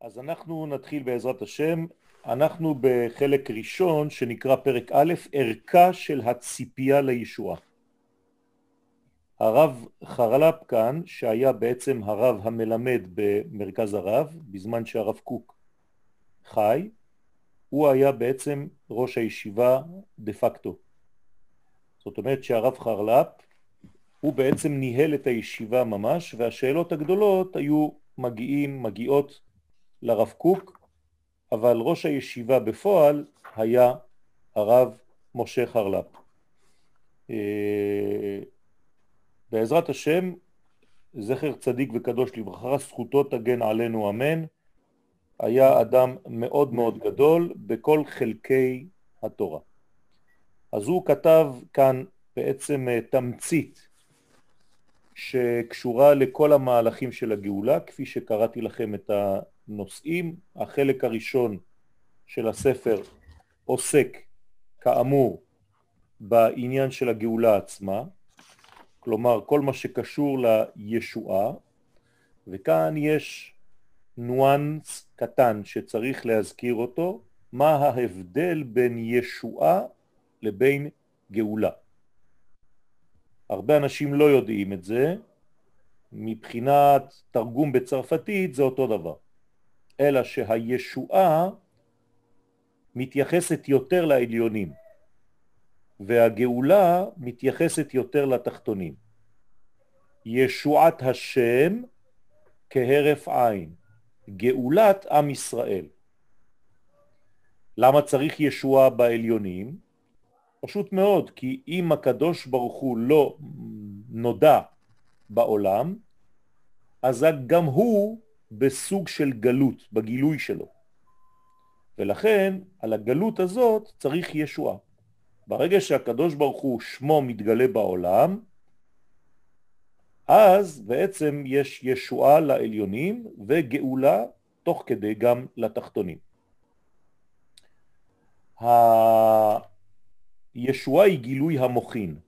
אז אנחנו נתחיל בעזרת השם, אנחנו בחלק ראשון שנקרא פרק א', ערכה של הציפייה לישועה. הרב חרל"פ כאן, שהיה בעצם הרב המלמד במרכז הרב, בזמן שהרב קוק חי, הוא היה בעצם ראש הישיבה דה פקטו. זאת אומרת שהרב חרל"פ הוא בעצם ניהל את הישיבה ממש, והשאלות הגדולות היו מגיעים, מגיעות לרב קוק, אבל ראש הישיבה בפועל היה הרב משה חרל"פ. אה, בעזרת השם, זכר צדיק וקדוש לברכה, זכותו תגן עלינו אמן, היה אדם מאוד מאוד גדול בכל חלקי התורה. אז הוא כתב כאן בעצם אה, תמצית שקשורה לכל המהלכים של הגאולה, כפי שקראתי לכם את הנושאים. החלק הראשון של הספר עוסק כאמור בעניין של הגאולה עצמה, כלומר כל מה שקשור לישועה, וכאן יש נואנס קטן שצריך להזכיר אותו, מה ההבדל בין ישועה לבין גאולה. הרבה אנשים לא יודעים את זה, מבחינת תרגום בצרפתית זה אותו דבר, אלא שהישועה מתייחסת יותר לעליונים, והגאולה מתייחסת יותר לתחתונים. ישועת השם כהרף עין, גאולת עם ישראל. למה צריך ישועה בעליונים? פשוט מאוד, כי אם הקדוש ברוך הוא לא נודע בעולם, אז גם הוא בסוג של גלות, בגילוי שלו. ולכן על הגלות הזאת צריך ישועה. ברגע שהקדוש ברוך הוא שמו מתגלה בעולם, אז בעצם יש ישועה לעליונים וגאולה תוך כדי גם לתחתונים. הישועה היא גילוי המוכין.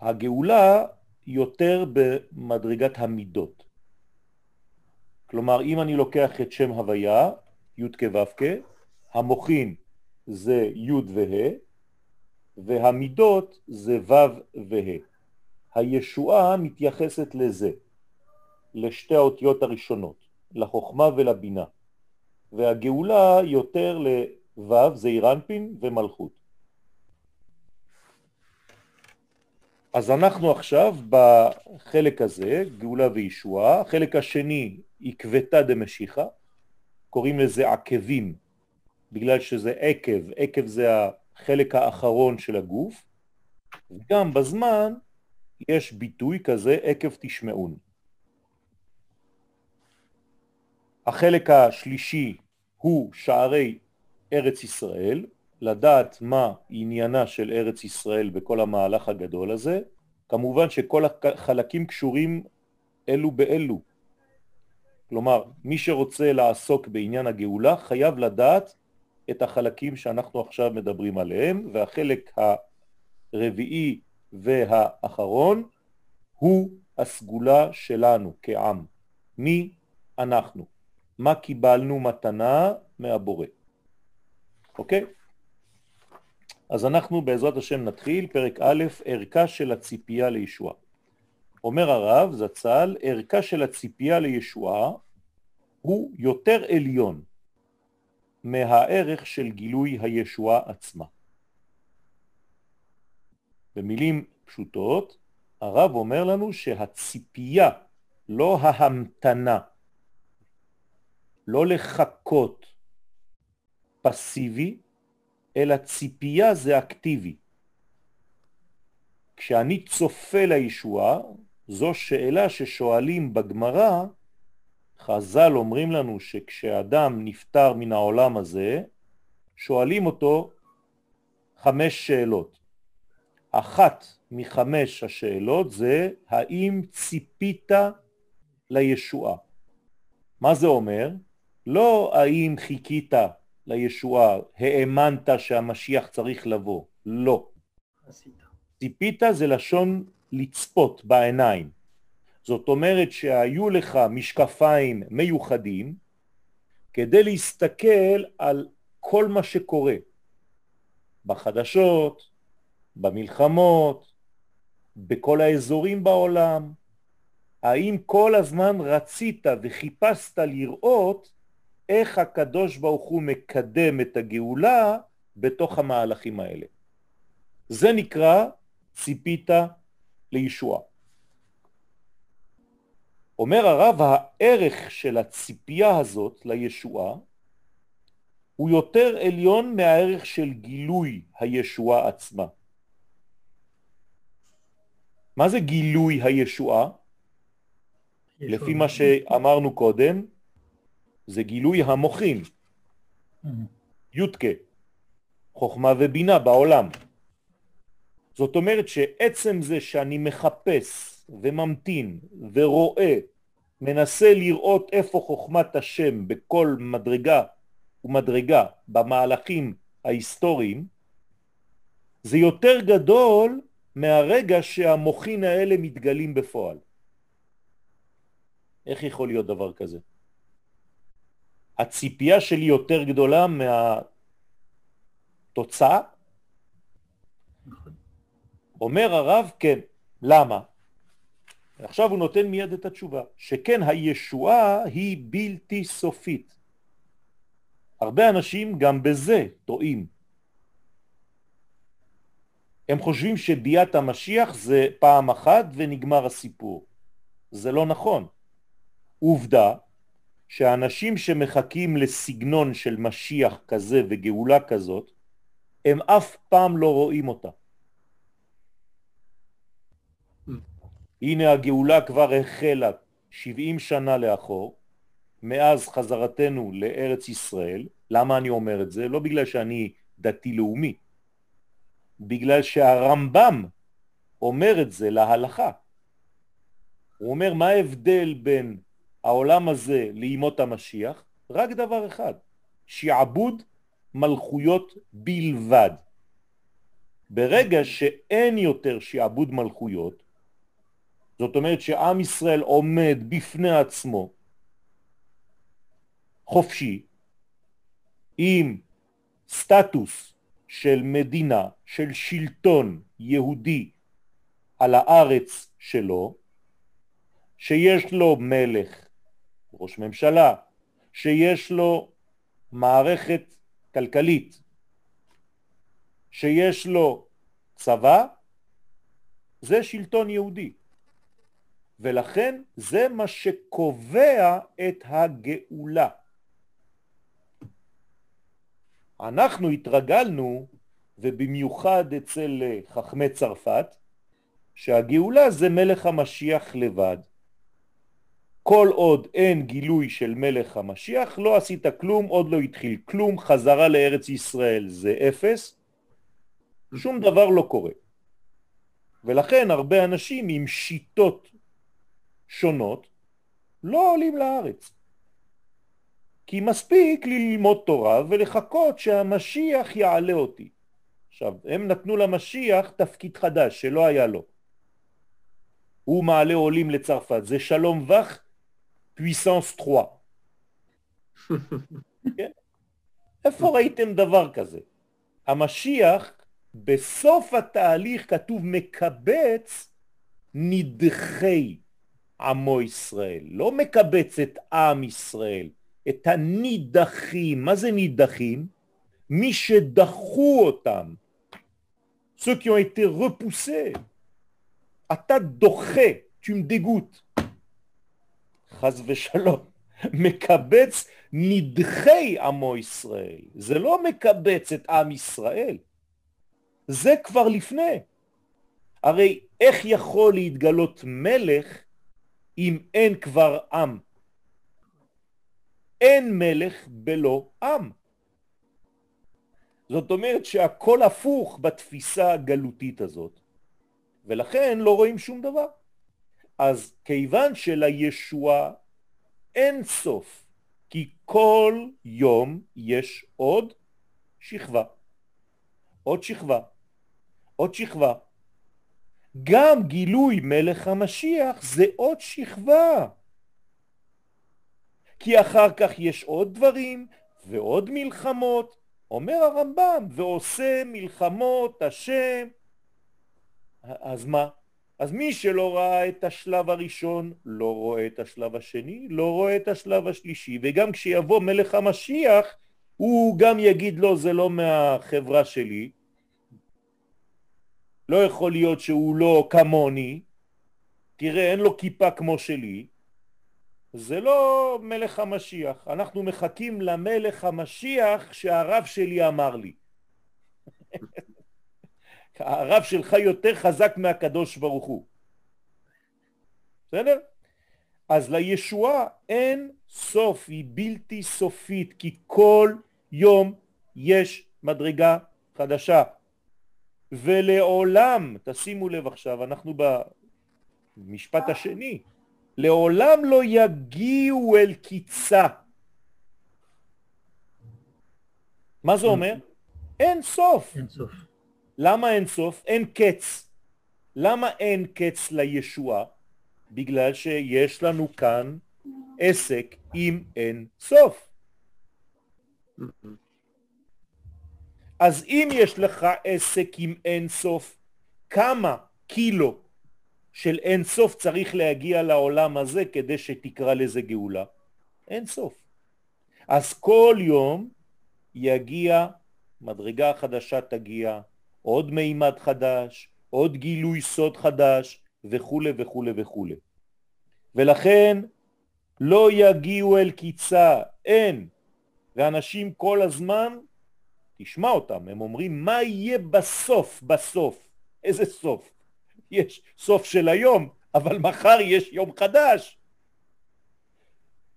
הגאולה יותר במדרגת המידות. כלומר, אם אני לוקח את שם הוויה, י' כו' המוכין זה י' וה', והמידות זה ו' וה'. הישועה מתייחסת לזה, לשתי האותיות הראשונות, לחוכמה ולבינה, והגאולה יותר לו' זה אירנפין ומלכות. אז אנחנו עכשיו בחלק הזה, גאולה וישועה, החלק השני כבטה דמשיחה, קוראים לזה עקבים, בגלל שזה עקב, עקב זה החלק האחרון של הגוף, וגם בזמן יש ביטוי כזה, עקב תשמעון. החלק השלישי הוא שערי ארץ ישראל, לדעת מה עניינה של ארץ ישראל בכל המהלך הגדול הזה, כמובן שכל החלקים קשורים אלו באלו. כלומר, מי שרוצה לעסוק בעניין הגאולה חייב לדעת את החלקים שאנחנו עכשיו מדברים עליהם, והחלק הרביעי והאחרון הוא הסגולה שלנו כעם. מי אנחנו? מה קיבלנו מתנה מהבורא. אוקיי? אז אנחנו בעזרת השם נתחיל, פרק א', ערכה של הציפייה לישועה. אומר הרב זצ"ל, ערכה של הציפייה לישועה הוא יותר עליון מהערך של גילוי הישועה עצמה. במילים פשוטות, הרב אומר לנו שהציפייה, לא ההמתנה, לא לחכות פסיבי, אלא ציפייה זה אקטיבי. כשאני צופה לישועה, זו שאלה ששואלים בגמרא, חז"ל אומרים לנו שכשאדם נפטר מן העולם הזה, שואלים אותו חמש שאלות. אחת מחמש השאלות זה האם ציפית לישועה. מה זה אומר? לא האם חיכית לישועה, האמנת שהמשיח צריך לבוא, לא. ציפית זה לשון לצפות בעיניים. זאת אומרת שהיו לך משקפיים מיוחדים כדי להסתכל על כל מה שקורה בחדשות, במלחמות, בכל האזורים בעולם. האם כל הזמן רצית וחיפשת לראות איך הקדוש ברוך הוא מקדם את הגאולה בתוך המהלכים האלה. זה נקרא ציפית לישוע. אומר הרב, הערך של הציפייה הזאת לישועה הוא יותר עליון מהערך של גילוי הישועה עצמה. מה זה גילוי הישועה? לפי מה שאמרנו קודם, זה גילוי המוחים. יודקה, חוכמה ובינה בעולם. זאת אומרת שעצם זה שאני מחפש וממתין ורואה, מנסה לראות איפה חוכמת השם בכל מדרגה ומדרגה במהלכים ההיסטוריים, זה יותר גדול מהרגע שהמוחין האלה מתגלים בפועל. איך יכול להיות דבר כזה? הציפייה שלי יותר גדולה מהתוצאה? אומר הרב, כן. למה? עכשיו הוא נותן מיד את התשובה, שכן הישועה היא בלתי סופית. הרבה אנשים גם בזה טועים. הם חושבים שביאת המשיח זה פעם אחת ונגמר הסיפור. זה לא נכון. עובדה שאנשים שמחכים לסגנון של משיח כזה וגאולה כזאת, הם אף פעם לא רואים אותה. הנה הגאולה כבר החלה 70 שנה לאחור, מאז חזרתנו לארץ ישראל. למה אני אומר את זה? לא בגלל שאני דתי-לאומי, בגלל שהרמב"ם אומר את זה להלכה. הוא אומר מה ההבדל בין העולם הזה לימות המשיח? רק דבר אחד, שעבוד מלכויות בלבד. ברגע שאין יותר שעבוד מלכויות, זאת אומרת שעם ישראל עומד בפני עצמו חופשי, עם סטטוס של מדינה, של שלטון יהודי על הארץ שלו, שיש לו מלך, ראש ממשלה, שיש לו מערכת כלכלית, שיש לו צבא, זה שלטון יהודי. ולכן זה מה שקובע את הגאולה. אנחנו התרגלנו, ובמיוחד אצל חכמי צרפת, שהגאולה זה מלך המשיח לבד. כל עוד אין גילוי של מלך המשיח, לא עשית כלום, עוד לא התחיל כלום, חזרה לארץ ישראל זה אפס, שום דבר לא קורה. ולכן הרבה אנשים עם שיטות שונות לא עולים לארץ. כי מספיק ללמוד תורה ולחכות שהמשיח יעלה אותי. עכשיו, הם נתנו למשיח תפקיד חדש שלא היה לו. הוא מעלה עולים לצרפת, זה שלום וך פויסנס 3. כן? איפה ראיתם דבר כזה? המשיח, בסוף התהליך כתוב מקבץ נדחי עמו ישראל, לא מקבץ את עם ישראל, את הנידחים. מה זה נידחים? מי שדחו אותם. ceux qui ont été repoussés. אתה דוחה, tu me dégoûtes. חז ושלום. מקבץ נדחי עמו ישראל. זה לא מקבץ את עם ישראל. זה כבר לפני. הרי איך יכול להתגלות מלך אם אין כבר עם? אין מלך בלא עם. זאת אומרת שהכל הפוך בתפיסה הגלותית הזאת, ולכן לא רואים שום דבר. אז כיוון שלישוע אין סוף, כי כל יום יש עוד שכבה, עוד שכבה, עוד שכבה. גם גילוי מלך המשיח זה עוד שכבה. כי אחר כך יש עוד דברים ועוד מלחמות, אומר הרמב"ם, ועושה מלחמות השם. אז מה? אז מי שלא ראה את השלב הראשון, לא רואה את השלב השני, לא רואה את השלב השלישי, וגם כשיבוא מלך המשיח, הוא גם יגיד לו, זה לא מהחברה שלי, לא יכול להיות שהוא לא כמוני, תראה, אין לו כיפה כמו שלי, זה לא מלך המשיח, אנחנו מחכים למלך המשיח שהרב שלי אמר לי. הרב שלך יותר חזק מהקדוש ברוך הוא. בסדר? אז לישועה אין סוף, היא בלתי סופית, כי כל יום יש מדרגה חדשה. ולעולם, תשימו לב עכשיו, אנחנו במשפט השני, לעולם לא יגיעו אל קיצה. מה זה אומר? אין סוף. אין סוף. למה אין סוף? אין קץ. למה אין קץ לישועה? בגלל שיש לנו כאן עסק עם אין סוף. אז אם יש לך עסק עם אין סוף, כמה קילו של אין סוף צריך להגיע לעולם הזה כדי שתקרא לזה גאולה? אין סוף. אז כל יום יגיע, מדרגה חדשה תגיע, עוד מימד חדש, עוד גילוי סוד חדש, וכו' וכו' וכו'. ולכן לא יגיעו אל קיצה, אין. ואנשים כל הזמן, תשמע אותם, הם אומרים מה יהיה בסוף, בסוף. איזה סוף? יש סוף של היום, אבל מחר יש יום חדש.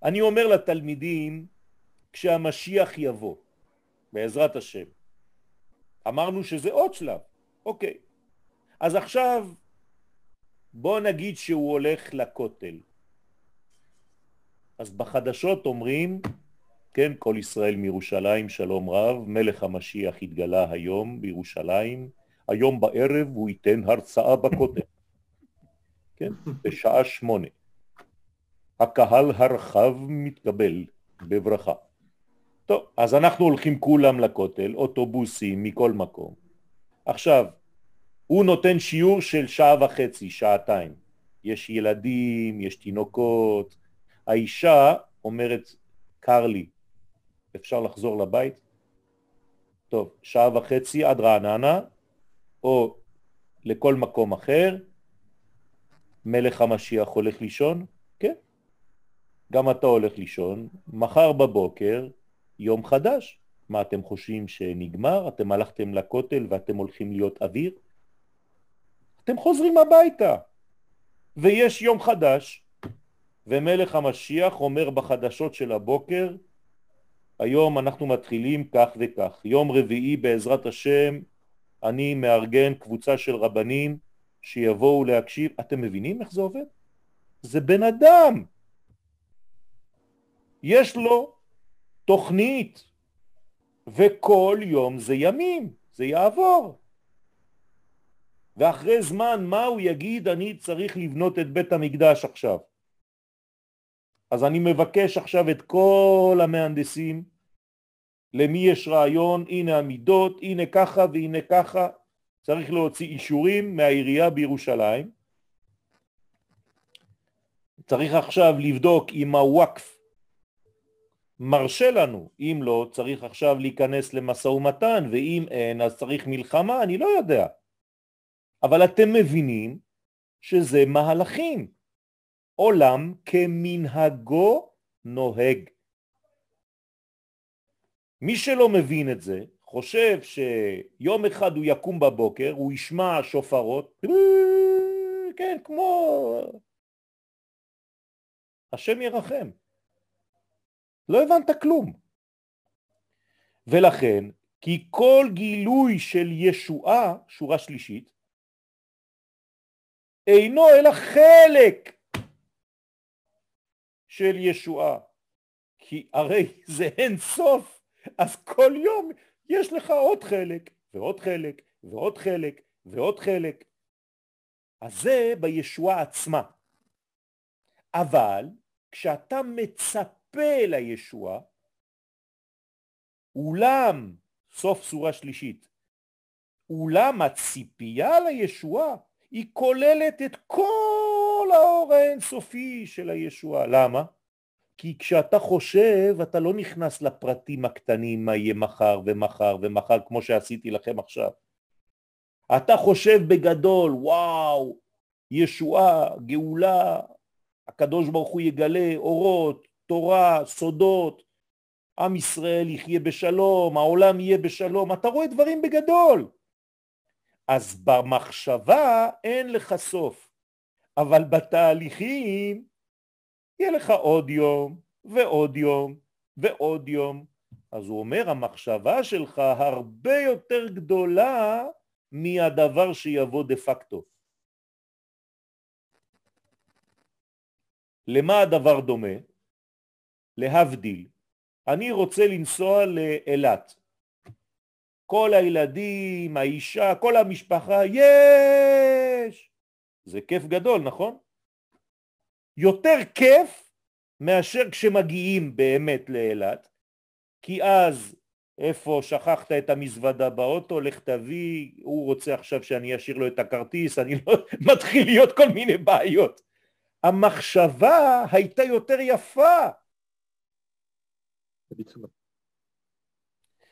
אני אומר לתלמידים, כשהמשיח יבוא, בעזרת השם, אמרנו שזה עוד שלב, אוקיי. אז עכשיו בוא נגיד שהוא הולך לכותל. אז בחדשות אומרים, כן, כל ישראל מירושלים, שלום רב, מלך המשיח התגלה היום בירושלים, היום בערב הוא ייתן הרצאה בכותל, כן, בשעה שמונה. הקהל הרחב מתקבל בברכה. טוב, אז אנחנו הולכים כולם לכותל, אוטובוסים מכל מקום. עכשיו, הוא נותן שיעור של שעה וחצי, שעתיים. יש ילדים, יש תינוקות. האישה אומרת, קר לי, אפשר לחזור לבית? טוב, שעה וחצי עד רעננה, או לכל מקום אחר, מלך המשיח הולך לישון? כן. גם אתה הולך לישון, מחר בבוקר יום חדש. מה אתם חושבים שנגמר? אתם הלכתם לכותל ואתם הולכים להיות אוויר? אתם חוזרים הביתה ויש יום חדש ומלך המשיח אומר בחדשות של הבוקר היום אנחנו מתחילים כך וכך יום רביעי בעזרת השם אני מארגן קבוצה של רבנים שיבואו להקשיב אתם מבינים איך זה עובד? זה בן אדם יש לו תוכנית, וכל יום זה ימים, זה יעבור. ואחרי זמן מה הוא יגיד אני צריך לבנות את בית המקדש עכשיו. אז אני מבקש עכשיו את כל המהנדסים, למי יש רעיון, הנה המידות, הנה ככה והנה ככה, צריך להוציא אישורים מהעירייה בירושלים. צריך עכשיו לבדוק אם הוואקף מרשה לנו, אם לא צריך עכשיו להיכנס למשא ומתן ואם אין אז צריך מלחמה, אני לא יודע. אבל אתם מבינים שזה מהלכים. עולם כמנהגו נוהג. מי שלא מבין את זה חושב שיום אחד הוא יקום בבוקר, הוא ישמע שופרות, כן, כמו... השם ירחם. לא הבנת כלום. ולכן, כי כל גילוי של ישועה, שורה שלישית, אינו אלא חלק של ישועה. כי הרי זה אין סוף, אז כל יום יש לך עוד חלק, ועוד חלק, ועוד חלק, ועוד חלק. אז זה בישועה עצמה. אבל כשאתה מצפה לישועה, אולם, סוף סורה שלישית, אולם הציפייה לישועה היא כוללת את כל האור האינסופי של הישועה. למה? כי כשאתה חושב אתה לא נכנס לפרטים הקטנים מה יהיה מחר ומחר ומחר כמו שעשיתי לכם עכשיו. אתה חושב בגדול, וואו, ישועה, גאולה, הקדוש ברוך הוא יגלה אורות, תורה, סודות, עם ישראל יחיה בשלום, העולם יהיה בשלום, אתה רואה דברים בגדול. אז במחשבה אין לך סוף, אבל בתהליכים יהיה לך עוד יום ועוד יום ועוד יום. אז הוא אומר המחשבה שלך הרבה יותר גדולה מהדבר שיבוא דה פקטו. למה הדבר דומה? להבדיל. אני רוצה לנסוע לאילת. כל הילדים, האישה, כל המשפחה, יש! זה כיף גדול, נכון? יותר כיף מאשר כשמגיעים באמת לאילת, כי אז איפה שכחת את המזוודה באוטו, לך תביא, הוא רוצה עכשיו שאני אשאיר לו את הכרטיס, אני לא... מתחיל להיות כל מיני בעיות. המחשבה הייתה יותר יפה.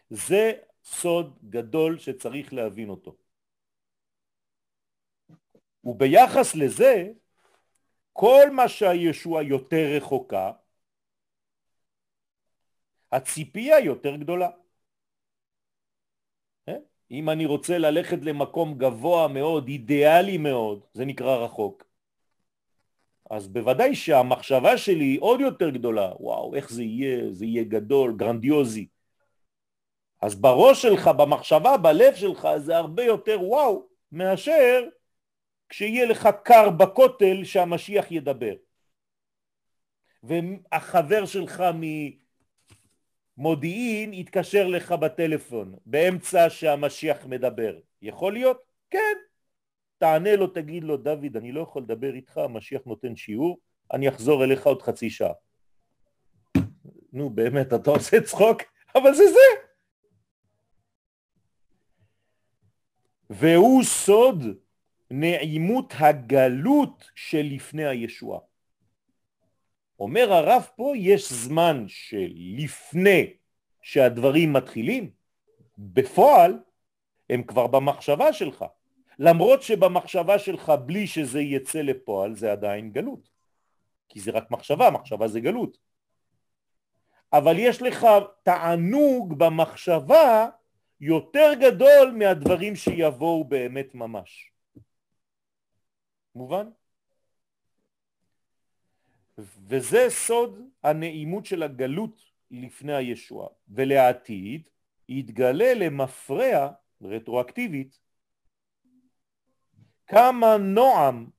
זה סוד גדול שצריך להבין אותו. וביחס לזה, כל מה שהישוע יותר רחוקה, הציפייה יותר גדולה. אה? אם אני רוצה ללכת למקום גבוה מאוד, אידיאלי מאוד, זה נקרא רחוק. אז בוודאי שהמחשבה שלי היא עוד יותר גדולה. וואו, איך זה יהיה, זה יהיה גדול, גרנדיוזי. אז בראש שלך, במחשבה, בלב שלך, זה הרבה יותר וואו, מאשר כשיהיה לך קר בכותל שהמשיח ידבר. והחבר שלך ממודיעין יתקשר לך בטלפון באמצע שהמשיח מדבר. יכול להיות? כן. תענה לו, תגיד לו, דוד, אני לא יכול לדבר איתך, המשיח נותן שיעור, אני אחזור אליך עוד חצי שעה. נו, באמת, אתה עושה צחוק? אבל זה זה. והוא סוד נעימות הגלות שלפני הישועה. אומר הרב פה, יש זמן שלפני שהדברים מתחילים, בפועל הם כבר במחשבה שלך. למרות שבמחשבה שלך בלי שזה יצא לפועל זה עדיין גלות. כי זה רק מחשבה, מחשבה זה גלות. אבל יש לך תענוג במחשבה יותר גדול מהדברים שיבואו באמת ממש. מובן? וזה סוד הנעימות של הגלות לפני הישועה, ולעתיד יתגלה למפרע רטרואקטיבית כמה נועם,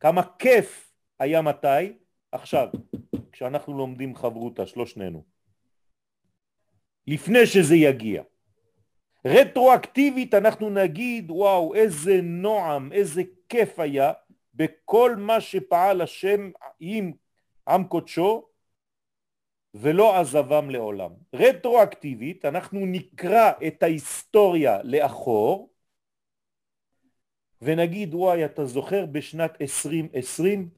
כמה כיף היה מתי? עכשיו, כשאנחנו לומדים חברותה, שלושננו. לפני שזה יגיע. רטרואקטיבית אנחנו נגיד, וואו, איזה נועם, איזה כיף היה בכל מה שפעל השם עם עם קודשו ולא עזבם לעולם. רטרואקטיבית אנחנו נקרא את ההיסטוריה לאחור ונגיד וואי אתה זוכר בשנת 2020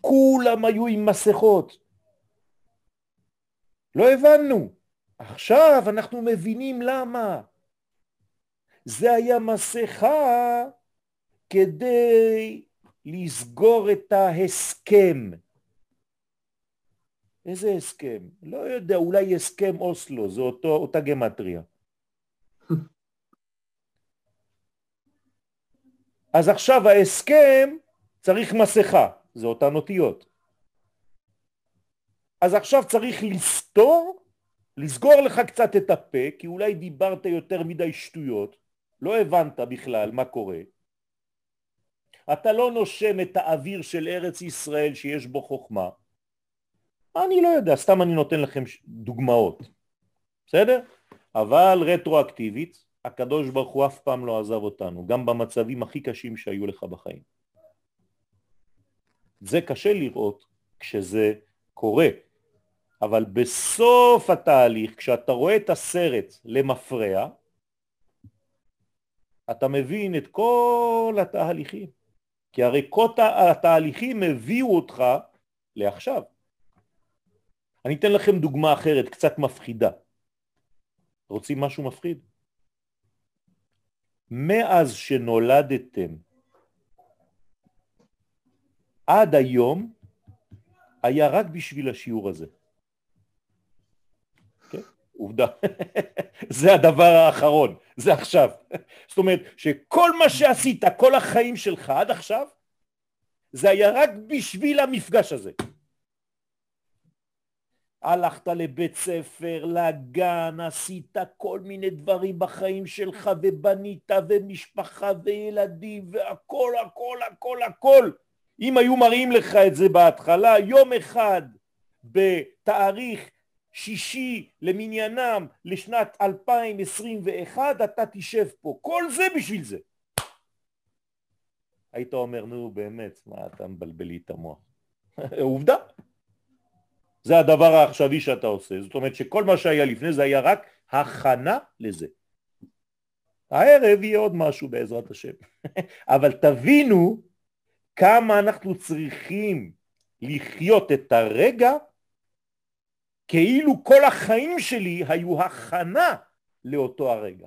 כולם היו עם מסכות לא הבנו עכשיו אנחנו מבינים למה זה היה מסכה כדי לסגור את ההסכם איזה הסכם? לא יודע, אולי הסכם אוסלו, זה אותו, אותה גמטריה. אז עכשיו ההסכם צריך מסכה, זה אותן אותיות. אז עכשיו צריך לסתור, לסגור לך קצת את הפה, כי אולי דיברת יותר מדי שטויות, לא הבנת בכלל מה קורה. אתה לא נושם את האוויר של ארץ ישראל שיש בו חוכמה. אני לא יודע, סתם אני נותן לכם דוגמאות, בסדר? אבל רטרואקטיבית, הקדוש ברוך הוא אף פעם לא עזב אותנו, גם במצבים הכי קשים שהיו לך בחיים. זה קשה לראות כשזה קורה, אבל בסוף התהליך, כשאתה רואה את הסרט למפרע, אתה מבין את כל התהליכים, כי הרי כל התהליכים הביאו אותך לעכשיו. אני אתן לכם דוגמה אחרת, קצת מפחידה. רוצים משהו מפחיד? מאז שנולדתם עד היום היה רק בשביל השיעור הזה. כן, עובדה. זה הדבר האחרון, זה עכשיו. זאת אומרת שכל מה שעשית, כל החיים שלך עד עכשיו, זה היה רק בשביל המפגש הזה. הלכת לבית ספר, לגן, עשית כל מיני דברים בחיים שלך ובנית ומשפחה וילדים והכל הכל הכל הכל. אם היו מראים לך את זה בהתחלה יום אחד בתאריך שישי למניינם לשנת 2021 אתה תשב פה. כל זה בשביל זה. היית אומר נו באמת מה אתה מבלבל לי את המוח. עובדה זה הדבר העכשווי שאתה עושה. זאת אומרת שכל מה שהיה לפני זה היה רק הכנה לזה. הערב יהיה עוד משהו בעזרת השם. אבל תבינו כמה אנחנו צריכים לחיות את הרגע כאילו כל החיים שלי היו הכנה לאותו הרגע.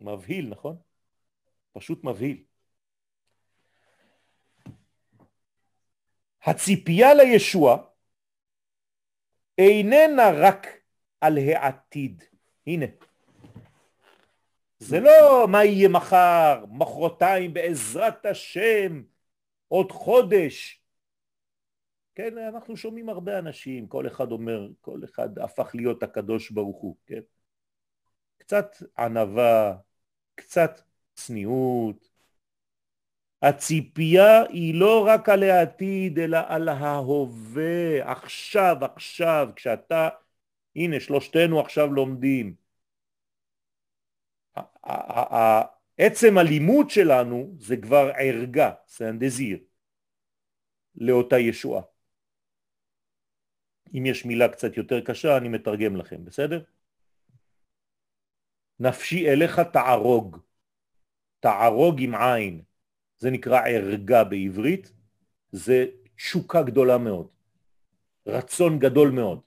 מבהיל, נכון? פשוט מבהיל. הציפייה לישוע איננה רק על העתיד. הנה. זה לא מה יהיה מחר, מחרתיים בעזרת השם, עוד חודש. כן, אנחנו שומעים הרבה אנשים, כל אחד אומר, כל אחד הפך להיות הקדוש ברוך הוא, כן? קצת ענווה, קצת צניעות, הציפייה היא לא רק על העתיד, אלא על ההווה, עכשיו, עכשיו, כשאתה, הנה שלושתנו עכשיו לומדים. עצם הלימוד שלנו זה כבר ערגה, סנדזיר, לאותה ישועה. אם יש מילה קצת יותר קשה אני מתרגם לכם, בסדר? נפשי אליך תערוג, תערוג עם עין. זה נקרא ערגה בעברית, זה תשוקה גדולה מאוד, רצון גדול מאוד.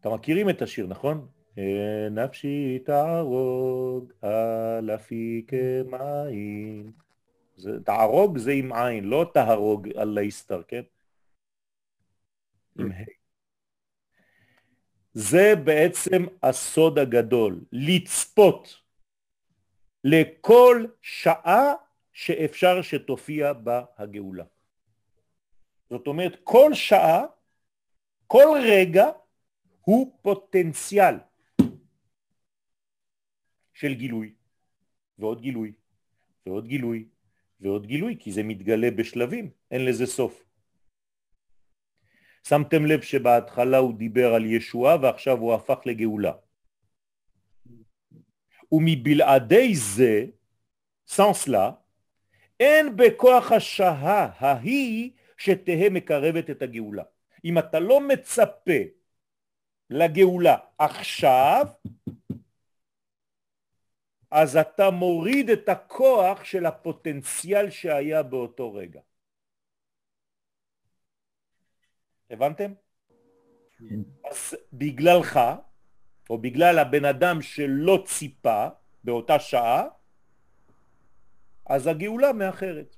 אתם מכירים את השיר, נכון? נפשי תערוג על אפיק מים. זה, תערוג זה עם עין, לא תהרוג על להסתר, כן? עם ה'. זה בעצם הסוד הגדול, לצפות לכל שעה שאפשר שתופיע בה הגאולה. זאת אומרת, כל שעה, כל רגע הוא פוטנציאל של גילוי, ועוד גילוי, ועוד גילוי, ועוד גילוי, כי זה מתגלה בשלבים, אין לזה סוף. שמתם לב שבהתחלה הוא דיבר על ישועה ועכשיו הוא הפך לגאולה. ומבלעדי זה, סנס לה, אין בכוח השעה ההיא שתהא מקרבת את הגאולה. אם אתה לא מצפה לגאולה עכשיו, אז אתה מוריד את הכוח של הפוטנציאל שהיה באותו רגע. הבנתם? כן. אז בגללך או בגלל הבן אדם שלא ציפה באותה שעה, אז הגאולה מאחרת.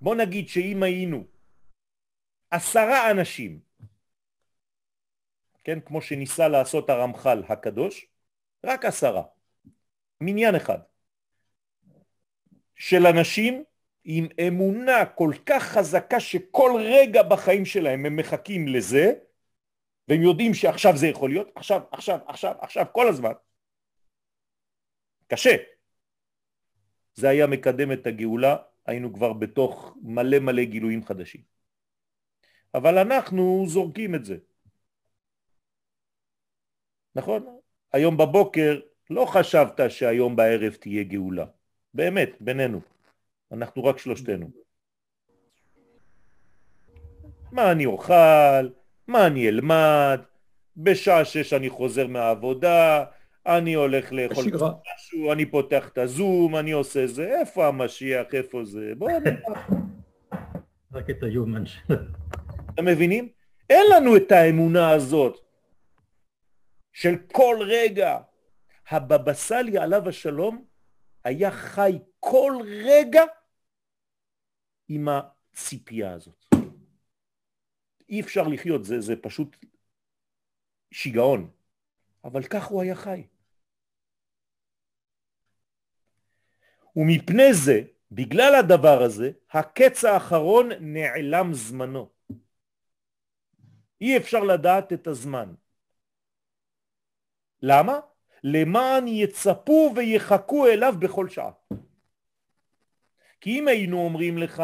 בוא נגיד שאם היינו עשרה אנשים, כן, כמו שניסה לעשות הרמח"ל הקדוש, רק עשרה, מניין אחד, של אנשים עם אמונה כל כך חזקה שכל רגע בחיים שלהם הם מחכים לזה, והם יודעים שעכשיו זה יכול להיות, עכשיו, עכשיו, עכשיו, עכשיו, כל הזמן. קשה. זה היה מקדם את הגאולה, היינו כבר בתוך מלא מלא גילויים חדשים. אבל אנחנו זורקים את זה. נכון? היום בבוקר לא חשבת שהיום בערב תהיה גאולה. באמת, בינינו. אנחנו רק שלושתנו. מה אני אוכל, מה אני אלמד, בשעה שש אני חוזר מהעבודה, אני הולך לאכול משהו, אני פותח את הזום, אני עושה זה, איפה המשיח, איפה זה, בואו נראה. רק את היומן שלו. אתם מבינים? אין לנו את האמונה הזאת של כל רגע. הבבא סאלי עליו השלום היה חי כל רגע עם הציפייה הזאת. אי אפשר לחיות, זה, זה פשוט שיגעון, אבל כך הוא היה חי. ומפני זה, בגלל הדבר הזה, הקץ האחרון נעלם זמנו. אי אפשר לדעת את הזמן. למה? למען יצפו ויחכו אליו בכל שעה. כי אם היינו אומרים לך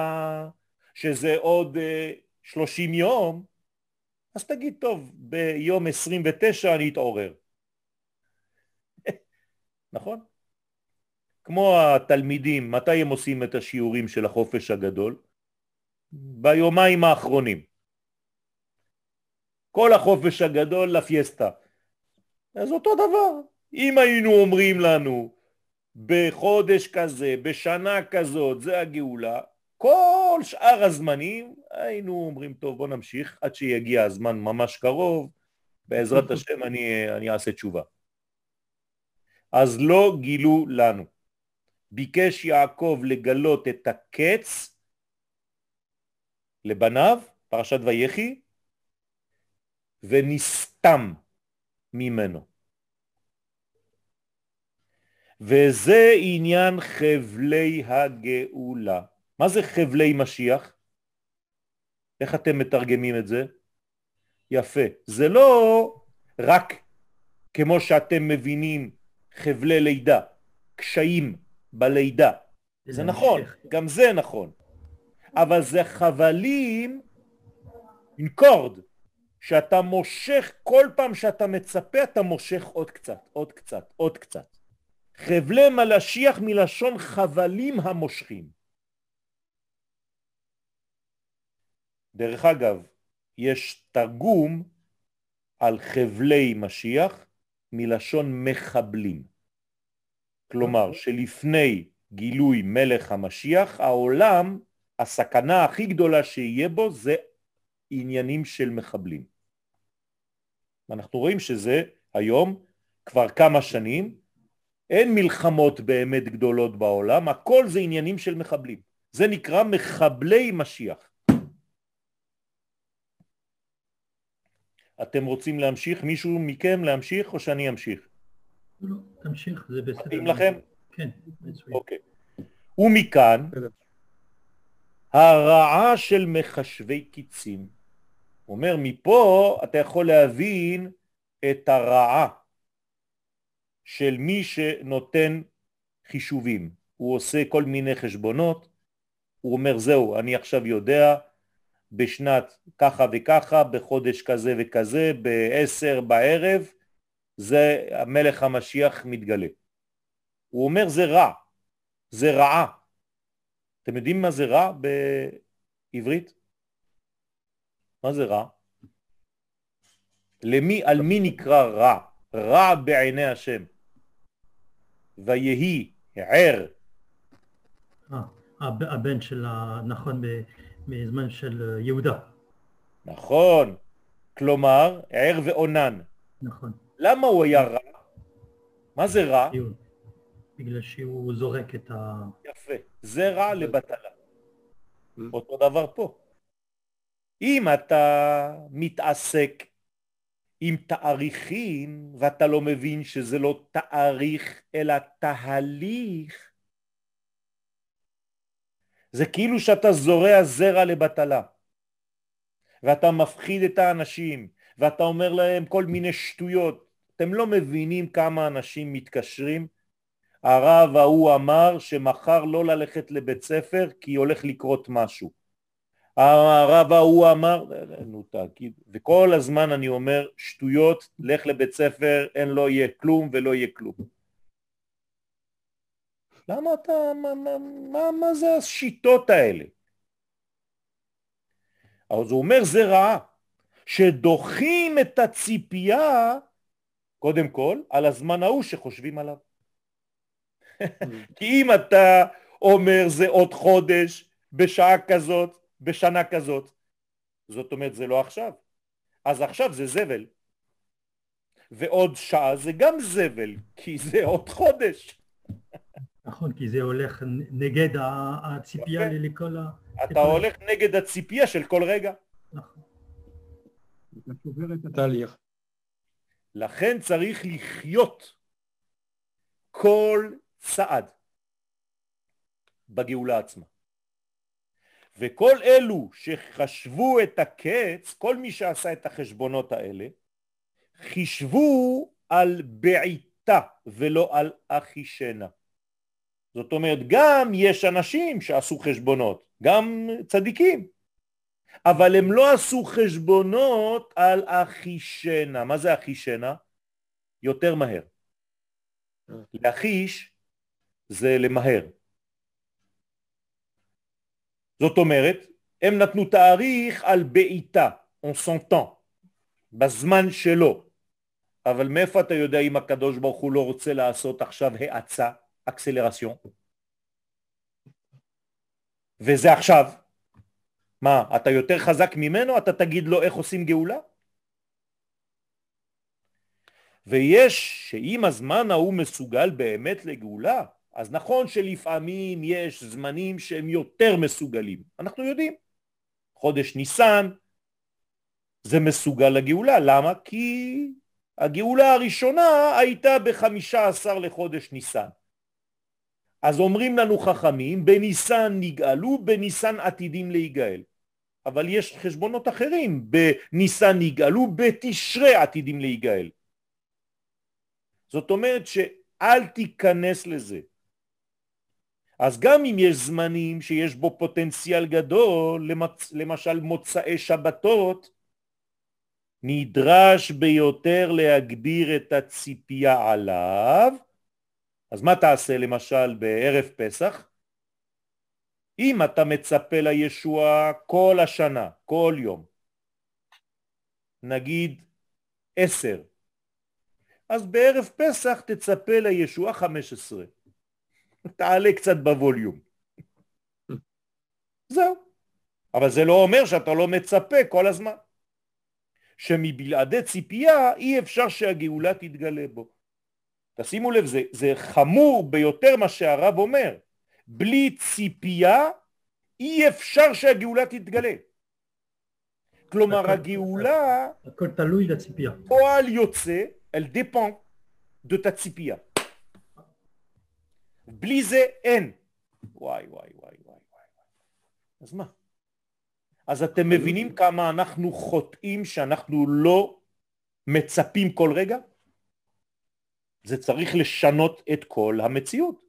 שזה עוד uh, 30 יום, אז תגיד, טוב, ביום 29 אני אתעורר. נכון? כמו התלמידים, מתי הם עושים את השיעורים של החופש הגדול? ביומיים האחרונים. כל החופש הגדול לפיסטה. אז אותו דבר. אם היינו אומרים לנו בחודש כזה, בשנה כזאת, זה הגאולה, כל שאר הזמנים היינו אומרים, טוב, בוא נמשיך עד שיגיע הזמן ממש קרוב, בעזרת השם אני, אני אעשה תשובה. אז לא גילו לנו. ביקש יעקב לגלות את הקץ לבניו, פרשת ויחי, ונסתם ממנו. וזה עניין חבלי הגאולה. מה זה חבלי משיח? איך אתם מתרגמים את זה? יפה. זה לא רק כמו שאתם מבינים חבלי לידה, קשיים בלידה. זה נכון, גם זה נכון. אבל זה חבלים עם קורד, שאתה מושך, כל פעם שאתה מצפה אתה מושך עוד קצת, עוד קצת, עוד קצת. חבלי מלשיח מלשון חבלים המושכים. דרך אגב, יש תרגום על חבלי משיח מלשון מחבלים. כלומר, שלפני גילוי מלך המשיח, העולם, הסכנה הכי גדולה שיהיה בו זה עניינים של מחבלים. ואנחנו רואים שזה היום כבר כמה שנים, אין מלחמות באמת גדולות בעולם, הכל זה עניינים של מחבלים. זה נקרא מחבלי משיח. אתם רוצים להמשיך? מישהו מכם להמשיך או שאני אמשיך? לא, תמשיך, זה בסדר. מתאים לכם? כן, מצוין. אוקיי. ומכאן הרעה של מחשבי קיצים. הוא אומר, מפה אתה יכול להבין את הרעה של מי שנותן חישובים. הוא עושה כל מיני חשבונות, הוא אומר, זהו, אני עכשיו יודע בשנת ככה וככה, בחודש כזה וכזה, בעשר בערב, זה המלך המשיח מתגלה. הוא אומר זה רע, זה רעה. אתם יודעים מה זה רע בעברית? מה זה רע? למי, על מי נקרא רע? רע בעיני השם. ויהי ער. אה, הבן של, נכון, מזמן של אה, יהודה. נכון, כלומר ער ועונן. נכון. למה הוא היה רע? מה זה רע? בגלל שהוא זורק את ה... יפה, זה רע לבטלה. אותו דבר פה. אם אתה מתעסק עם תאריכים ואתה לא מבין שזה לא תאריך אלא תהליך, זה כאילו שאתה זורע זרע לבטלה. ואתה מפחיד את האנשים ואתה אומר להם כל מיני שטויות. אתם לא מבינים כמה אנשים מתקשרים? הרב ההוא אמר שמחר לא ללכת לבית ספר כי הולך לקרות משהו. הרב ההוא אמר, נו תגיד, וכל הזמן אני אומר שטויות, לך לבית ספר, אין לא יהיה כלום ולא יהיה כלום. למה אתה, מה, מה, מה, מה זה השיטות האלה? אז הוא אומר זה רע, שדוחים את הציפייה קודם כל על הזמן ההוא שחושבים עליו. כי אם אתה אומר זה עוד חודש, בשעה כזאת, בשנה כזאת, זאת אומרת זה לא עכשיו. אז עכשיו זה זבל. ועוד שעה זה גם זבל, כי זה עוד חודש. נכון, כי זה הולך נגד הציפייה לכל ה... אתה הולך נגד הציפייה של כל רגע. נכון. אתה שובר את התהליך. לכן צריך לחיות כל צעד בגאולה עצמה. וכל אלו שחשבו את הקץ, כל מי שעשה את החשבונות האלה, חישבו על בעיטה ולא על אחישנה. זאת אומרת, גם יש אנשים שעשו חשבונות, גם צדיקים, אבל הם לא עשו חשבונות על אחישנה. מה זה אחישנה? יותר מהר. להחיש זה למהר. זאת אומרת, הם נתנו תאריך על בעיטה, on s'entend, בזמן שלו. אבל מאיפה אתה יודע אם הקדוש ברוך הוא לא רוצה לעשות עכשיו האצה, אקסלרציון? וזה עכשיו. מה, אתה יותר חזק ממנו? אתה תגיד לו איך עושים גאולה? ויש שאם הזמן ההוא מסוגל באמת לגאולה, אז נכון שלפעמים יש זמנים שהם יותר מסוגלים, אנחנו יודעים. חודש ניסן זה מסוגל לגאולה, למה? כי הגאולה הראשונה הייתה בחמישה עשר לחודש ניסן. אז אומרים לנו חכמים, בניסן נגאלו, בניסן עתידים להיגאל. אבל יש חשבונות אחרים, בניסן נגאלו, בתשרי עתידים להיגאל. זאת אומרת שאל תיכנס לזה. אז גם אם יש זמנים שיש בו פוטנציאל גדול, למשל מוצאי שבתות, נדרש ביותר להגביר את הציפייה עליו. אז מה תעשה למשל בערב פסח? אם אתה מצפה לישוע כל השנה, כל יום, נגיד עשר, אז בערב פסח תצפה לישוע חמש עשרה. תעלה קצת בווליום. זהו. אבל זה לא אומר שאתה לא מצפה כל הזמן. שמבלעדי ציפייה אי אפשר שהגאולה תתגלה בו. תשימו לב, זה, זה חמור ביותר מה שהרב אומר. בלי ציפייה אי אפשר שהגאולה תתגלה. כלומר הגאולה... הכל תלוי לציפייה. פועל יוצא, אל דפן דת הציפייה. בלי זה אין. וואי וואי וואי וואי וואי. אז מה? אז אתם מבינים כמה אנחנו חוטאים שאנחנו לא מצפים כל רגע? זה צריך לשנות את כל המציאות.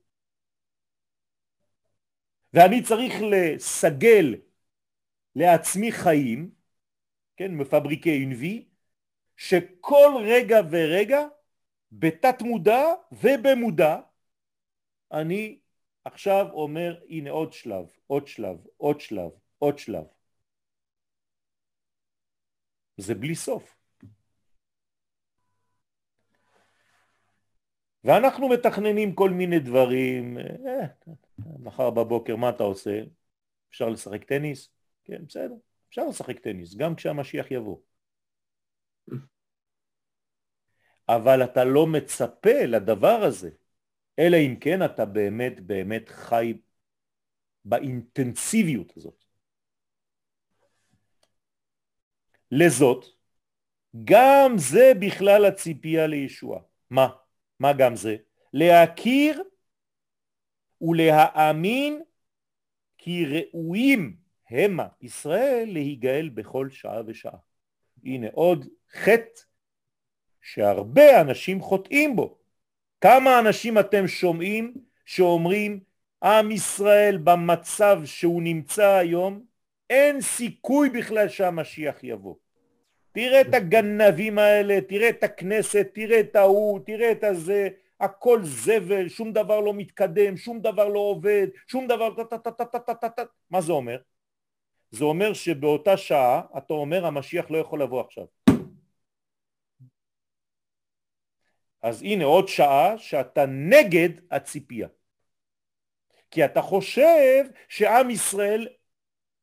ואני צריך לסגל לעצמי חיים, כן, מפבריקי אינבי, שכל רגע ורגע בתת מודע ובמודע אני עכשיו אומר הנה עוד שלב, עוד שלב, עוד שלב, עוד שלב. זה בלי סוף. ואנחנו מתכננים כל מיני דברים, אה, מחר בבוקר מה אתה עושה? אפשר לשחק טניס? כן, בסדר, אפשר לשחק טניס, גם כשהמשיח יבוא. אבל אתה לא מצפה לדבר הזה, אלא אם כן אתה באמת באמת חי באינטנסיביות הזאת. לזאת, גם זה בכלל הציפייה לישוע. מה? מה גם זה? להכיר ולהאמין כי ראויים המה ישראל להיגאל בכל שעה ושעה. הנה עוד חטא שהרבה אנשים חוטאים בו. כמה אנשים אתם שומעים שאומרים עם ישראל במצב שהוא נמצא היום אין סיכוי בכלל שהמשיח יבוא. תראה את הגנבים האלה, תראה את הכנסת, תראה את ההוא, תראה את הזה, הכל זבל, שום דבר לא מתקדם, שום דבר לא עובד, שום דבר... מה זה אומר? זה אומר שבאותה שעה אתה אומר המשיח לא יכול לבוא עכשיו. אז הנה עוד שעה שאתה נגד הציפייה. כי אתה חושב שעם ישראל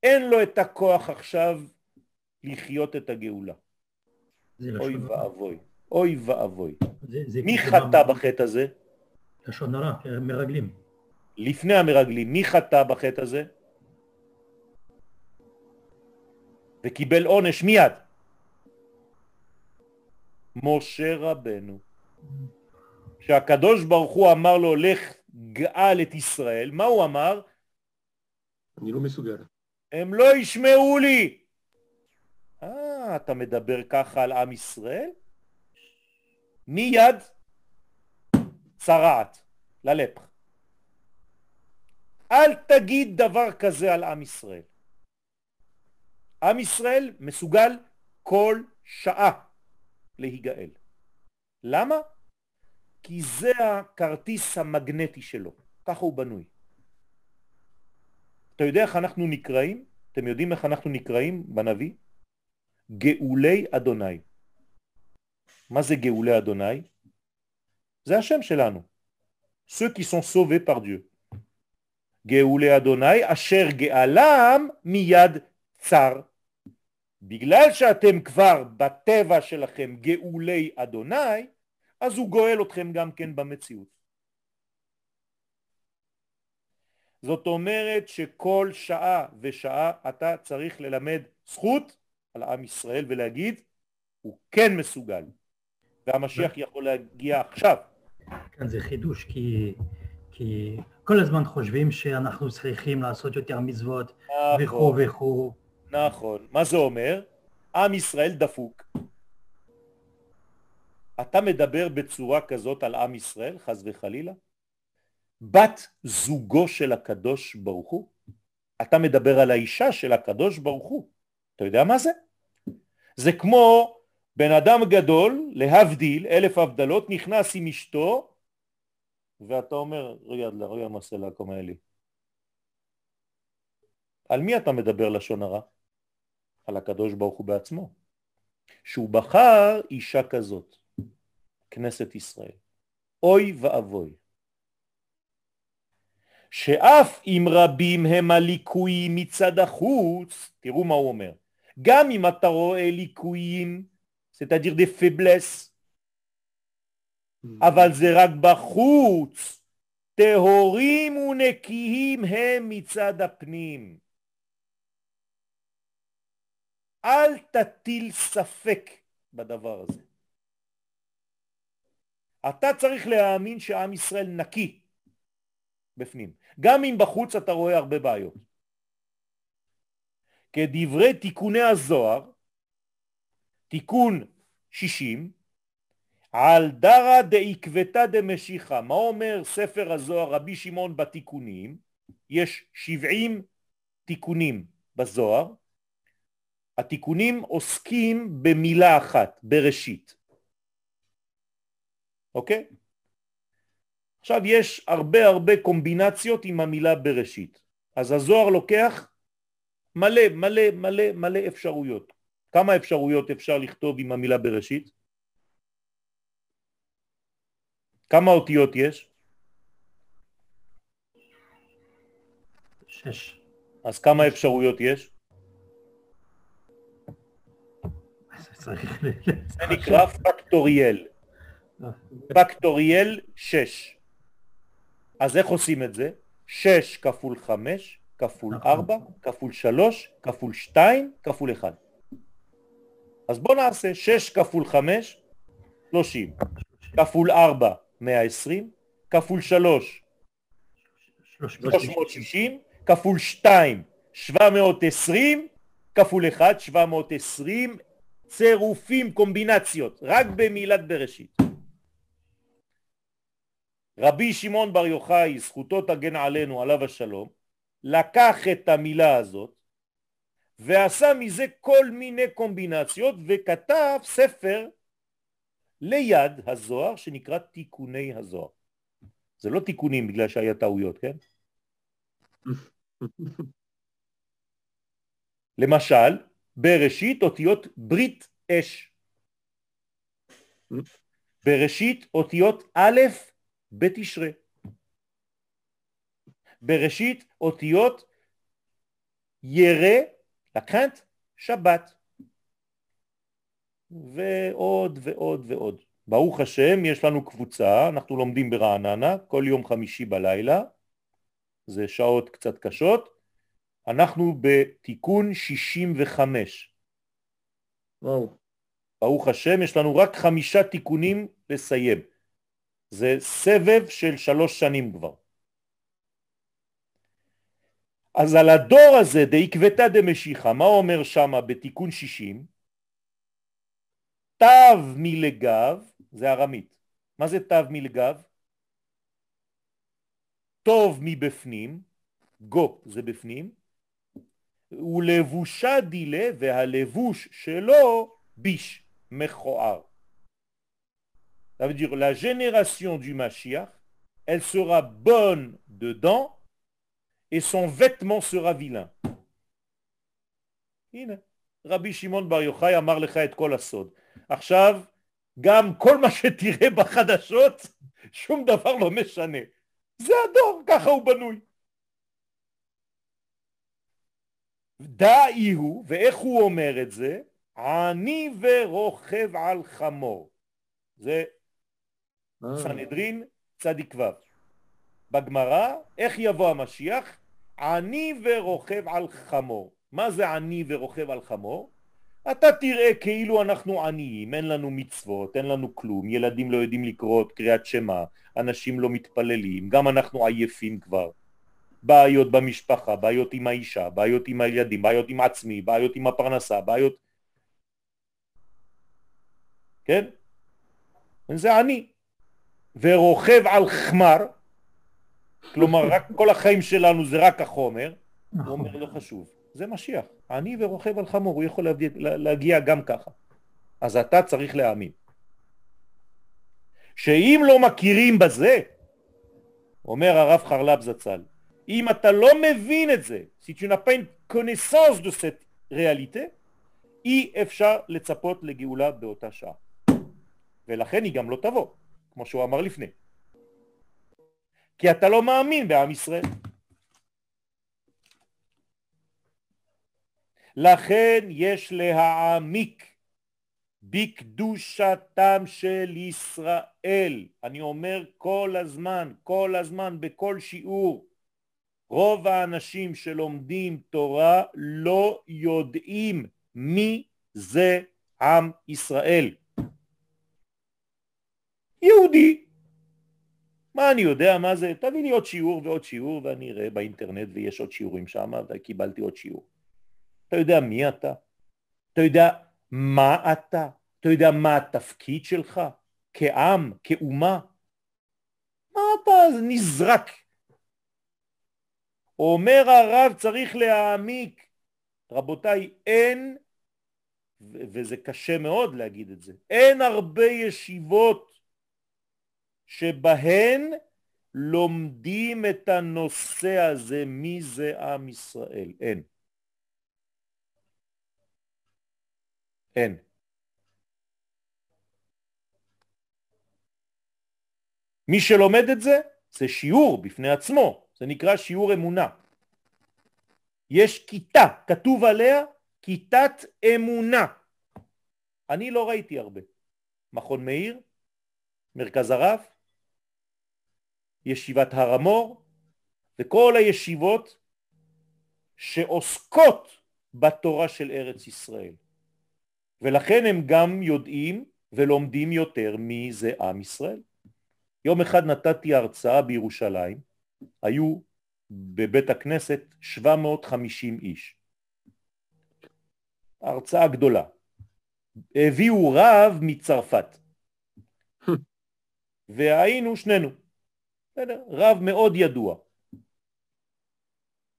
אין לו את הכוח עכשיו לחיות את הגאולה. אוי ואבוי, אוי ואבוי. מי חטא בחטא הזה? לשון הרע, מרגלים. לפני המרגלים, מי חטא בחטא הזה? וקיבל עונש מיד. משה רבנו. שהקדוש ברוך הוא אמר לו לך גאל את ישראל, מה הוא אמר? אני לא מסוגל. הם לא ישמעו לי. אתה מדבר ככה על עם ישראל? מיד צרעת ללפח. אל תגיד דבר כזה על עם ישראל. עם ישראל מסוגל כל שעה להיגאל. למה? כי זה הכרטיס המגנטי שלו, ככה הוא בנוי. אתה יודע איך אנחנו נקראים? אתם יודעים איך אנחנו נקראים בנביא? גאולי אדוני. מה זה גאולי אדוני? זה השם שלנו. ceux qui sont sauvés par Dieu. גאולי אדוני אשר גאלם מיד צר. בגלל שאתם כבר בטבע שלכם גאולי אדוני, אז הוא גואל אתכם גם כן במציאות. זאת אומרת שכל שעה ושעה אתה צריך ללמד זכות על עם ישראל ולהגיד הוא כן מסוגל והמשיח יכול להגיע עכשיו. כן זה חידוש כי, כי כל הזמן חושבים שאנחנו צריכים לעשות יותר מצוות נכון, וכו' וכו'. נכון, מה זה אומר? עם ישראל דפוק. אתה מדבר בצורה כזאת על עם ישראל, חז וחלילה? בת זוגו של הקדוש ברוך הוא? אתה מדבר על האישה של הקדוש ברוך הוא. אתה יודע מה זה? זה כמו בן אדם גדול, להבדיל, אלף הבדלות, נכנס עם אשתו, ואתה אומר, רגע, רגע, מסלה קומלי. על מי אתה מדבר לשון הרע? על הקדוש ברוך הוא בעצמו. שהוא בחר אישה כזאת, כנסת ישראל. אוי ואבוי. שאף אם רבים הם הליקויים מצד החוץ, תראו מה הוא אומר, גם אם אתה רואה ליקויים, c'est-à-dire des faiblesses, אבל זה רק בחוץ, טהורים ונקיים הם מצד הפנים. אל תטיל ספק בדבר הזה. אתה צריך להאמין שעם ישראל נקי בפנים, גם אם בחוץ אתה רואה הרבה בעיות. כדברי תיקוני הזוהר, תיקון 60, על דרא דעקבתא דמשיחא, מה אומר ספר הזוהר רבי שמעון בתיקונים? יש 70 תיקונים בזוהר, התיקונים עוסקים במילה אחת, בראשית. אוקיי? עכשיו יש הרבה הרבה קומבינציות עם המילה בראשית. אז הזוהר לוקח מלא מלא מלא מלא אפשרויות. כמה אפשרויות אפשר לכתוב עם המילה בראשית? כמה אותיות יש? שש. אז כמה אפשרויות יש? זה נקרא פקטוריאל. פקטוריאל 6. אז איך עושים את זה? 6 כפול 5 כפול 4 נכון. כפול 3 כפול 2 כפול 1. אז בוא נעשה 6 כפול 5 30 כפול 4 120 כפול 3 360 כפול 2 720 כפול 1 720 צירופים, קומבינציות, רק במילת בראשית. רבי שמעון בר יוחאי, זכותו תגן עלינו, עליו השלום, לקח את המילה הזאת ועשה מזה כל מיני קומבינציות וכתב ספר ליד הזוהר שנקרא תיקוני הזוהר. זה לא תיקונים בגלל שהיה טעויות, כן? למשל, בראשית אותיות ברית אש. בראשית אותיות א' בתשרה. בראשית אותיות ירא, לקחת, שבת. ועוד ועוד ועוד. ברוך השם, יש לנו קבוצה, אנחנו לומדים ברעננה כל יום חמישי בלילה, זה שעות קצת קשות, אנחנו בתיקון 65. וואו. ברוך השם, יש לנו רק חמישה תיקונים לסיים. זה סבב של שלוש שנים כבר. אז על הדור הזה, דעקבתא דמשיחא, מה אומר שם בתיקון 60? תו מלגב, זה ארמית. מה זה תו מלגב? טוב מבפנים, גו זה בפנים, ולבושה דילה והלבוש שלו ביש, מכוער. Ça veut dire la génération du Mashiach, elle sera bonne dedans et son vêtement sera vilain. הנה, רבי שמעון בר יוחאי אמר לך את כל הסוד. עכשיו, גם כל מה שתראה בחדשות, שום דבר לא משנה. זה הדור, ככה הוא בנוי. דאי הוא, ואיך הוא אומר את זה? עני ורוכב על חמור. זה. סנהדרין צדיק ו'. בגמרא, איך יבוא המשיח? עני ורוכב על חמור. מה זה עני ורוכב על חמור? אתה תראה כאילו אנחנו עניים, אין לנו מצוות, אין לנו כלום, ילדים לא יודעים לקרוא את קריאת שמע, אנשים לא מתפללים, גם אנחנו עייפים כבר. בעיות במשפחה, בעיות עם האישה, בעיות עם הילדים, בעיות עם עצמי, בעיות עם הפרנסה, בעיות... כן? זה אני. ורוכב על חמר, כלומר רק כל החיים שלנו זה רק החומר, הוא אומר לא חשוב. זה משיח. אני ורוכב על חמור, הוא יכול להגיע, להגיע גם ככה. אז אתה צריך להאמין. שאם לא מכירים בזה, אומר הרב חרלב זצ"ל, אם אתה לא מבין את זה, si tu n'as pas une connaissance de cette réalité, אי אפשר לצפות לגאולה באותה שעה. ולכן היא גם לא תבוא, כמו שהוא אמר לפני. כי אתה לא מאמין בעם ישראל. לכן יש להעמיק בקדושתם של ישראל. אני אומר כל הזמן, כל הזמן, בכל שיעור. רוב האנשים שלומדים תורה לא יודעים מי זה עם ישראל. יהודי. מה אני יודע מה זה? תביא לי עוד שיעור ועוד שיעור ואני אראה באינטרנט ויש עוד שיעורים שם וקיבלתי עוד שיעור. אתה יודע מי אתה? אתה יודע מה אתה? אתה יודע מה התפקיד שלך? כעם, כאומה? מה אתה נזרק? אומר הרב צריך להעמיק. רבותיי, אין, וזה קשה מאוד להגיד את זה, אין הרבה ישיבות שבהן לומדים את הנושא הזה, מי זה עם ישראל, אין. אין. מי שלומד את זה, זה שיעור בפני עצמו, זה נקרא שיעור אמונה. יש כיתה, כתוב עליה כיתת אמונה. אני לא ראיתי הרבה. מכון מאיר, מרכז הרב, ישיבת הר המור, וכל הישיבות שעוסקות בתורה של ארץ ישראל. ולכן הם גם יודעים ולומדים יותר מי זה עם ישראל. יום אחד נתתי הרצאה בירושלים, היו בבית הכנסת 750 איש. הרצאה גדולה. הביאו רב מצרפת. והיינו שנינו. בסדר? רב מאוד ידוע.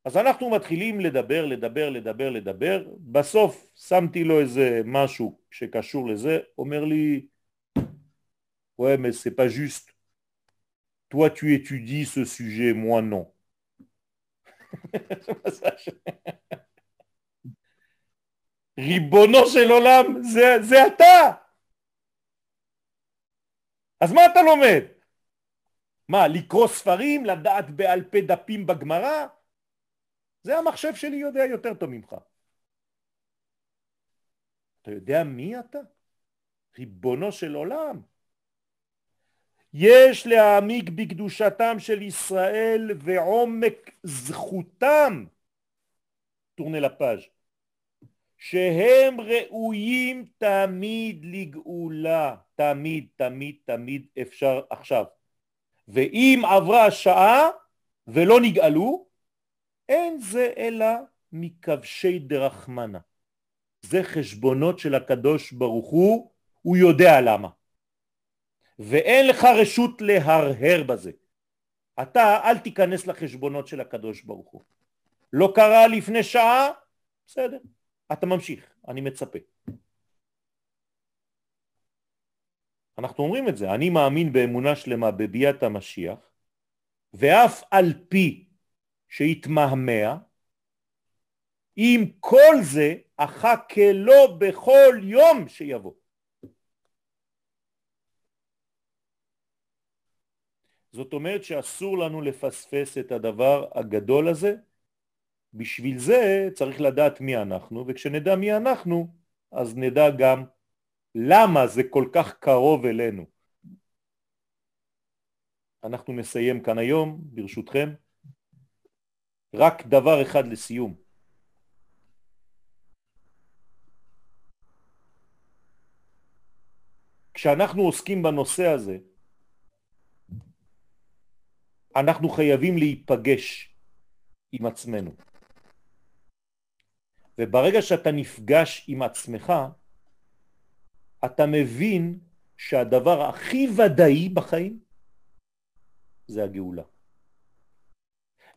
אז אנחנו מתחילים לדבר, לדבר, לדבר, לדבר, בסוף שמתי לו איזה משהו שקשור לזה, אומר לי, Ouais, mais c'est pas juste. Toi, tu étudies ce sujet, moi non. ריבונו של עולם, זה, זה אתה! אז מה אתה לומד? מה, לקרוא ספרים, לדעת בעל פה דפים בגמרא? זה המחשב שלי יודע יותר טוב ממך. אתה יודע מי אתה? ריבונו של עולם. יש להעמיק בקדושתם של ישראל ועומק זכותם, טורנה לפאז', שהם ראויים תמיד לגאולה, תמיד, תמיד, תמיד אפשר עכשיו. ואם עברה השעה ולא נגאלו, אין זה אלא מכבשי דרחמנה. זה חשבונות של הקדוש ברוך הוא, הוא יודע למה. ואין לך רשות להרהר בזה. אתה אל תיכנס לחשבונות של הקדוש ברוך הוא. לא קרה לפני שעה, בסדר, אתה ממשיך, אני מצפה. אנחנו אומרים את זה, אני מאמין באמונה שלמה בביאת המשיח, ואף על פי שהתמהמה, עם כל זה אחכה לו בכל יום שיבוא. זאת אומרת שאסור לנו לפספס את הדבר הגדול הזה, בשביל זה צריך לדעת מי אנחנו, וכשנדע מי אנחנו, אז נדע גם למה זה כל כך קרוב אלינו. אנחנו נסיים כאן היום, ברשותכם. רק דבר אחד לסיום. כשאנחנו עוסקים בנושא הזה, אנחנו חייבים להיפגש עם עצמנו. וברגע שאתה נפגש עם עצמך, אתה מבין שהדבר הכי ודאי בחיים זה הגאולה.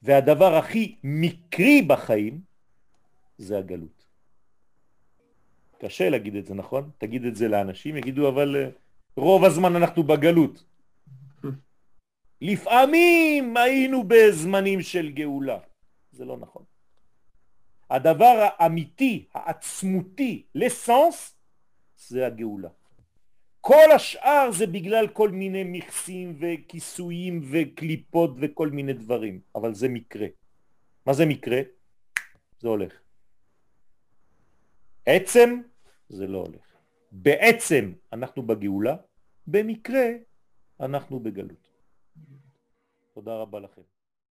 והדבר הכי מקרי בחיים זה הגלות. קשה להגיד את זה, נכון? תגיד את זה לאנשים, יגידו, אבל אה, רוב הזמן אנחנו בגלות. לפעמים היינו בזמנים של גאולה. זה לא נכון. הדבר האמיתי, העצמותי, לסנס, זה הגאולה. כל השאר זה בגלל כל מיני מכסים וכיסויים וקליפות וכל מיני דברים, אבל זה מקרה. מה זה מקרה? זה הולך. עצם זה לא הולך. בעצם אנחנו בגאולה, במקרה אנחנו בגלות. תודה רבה לכם.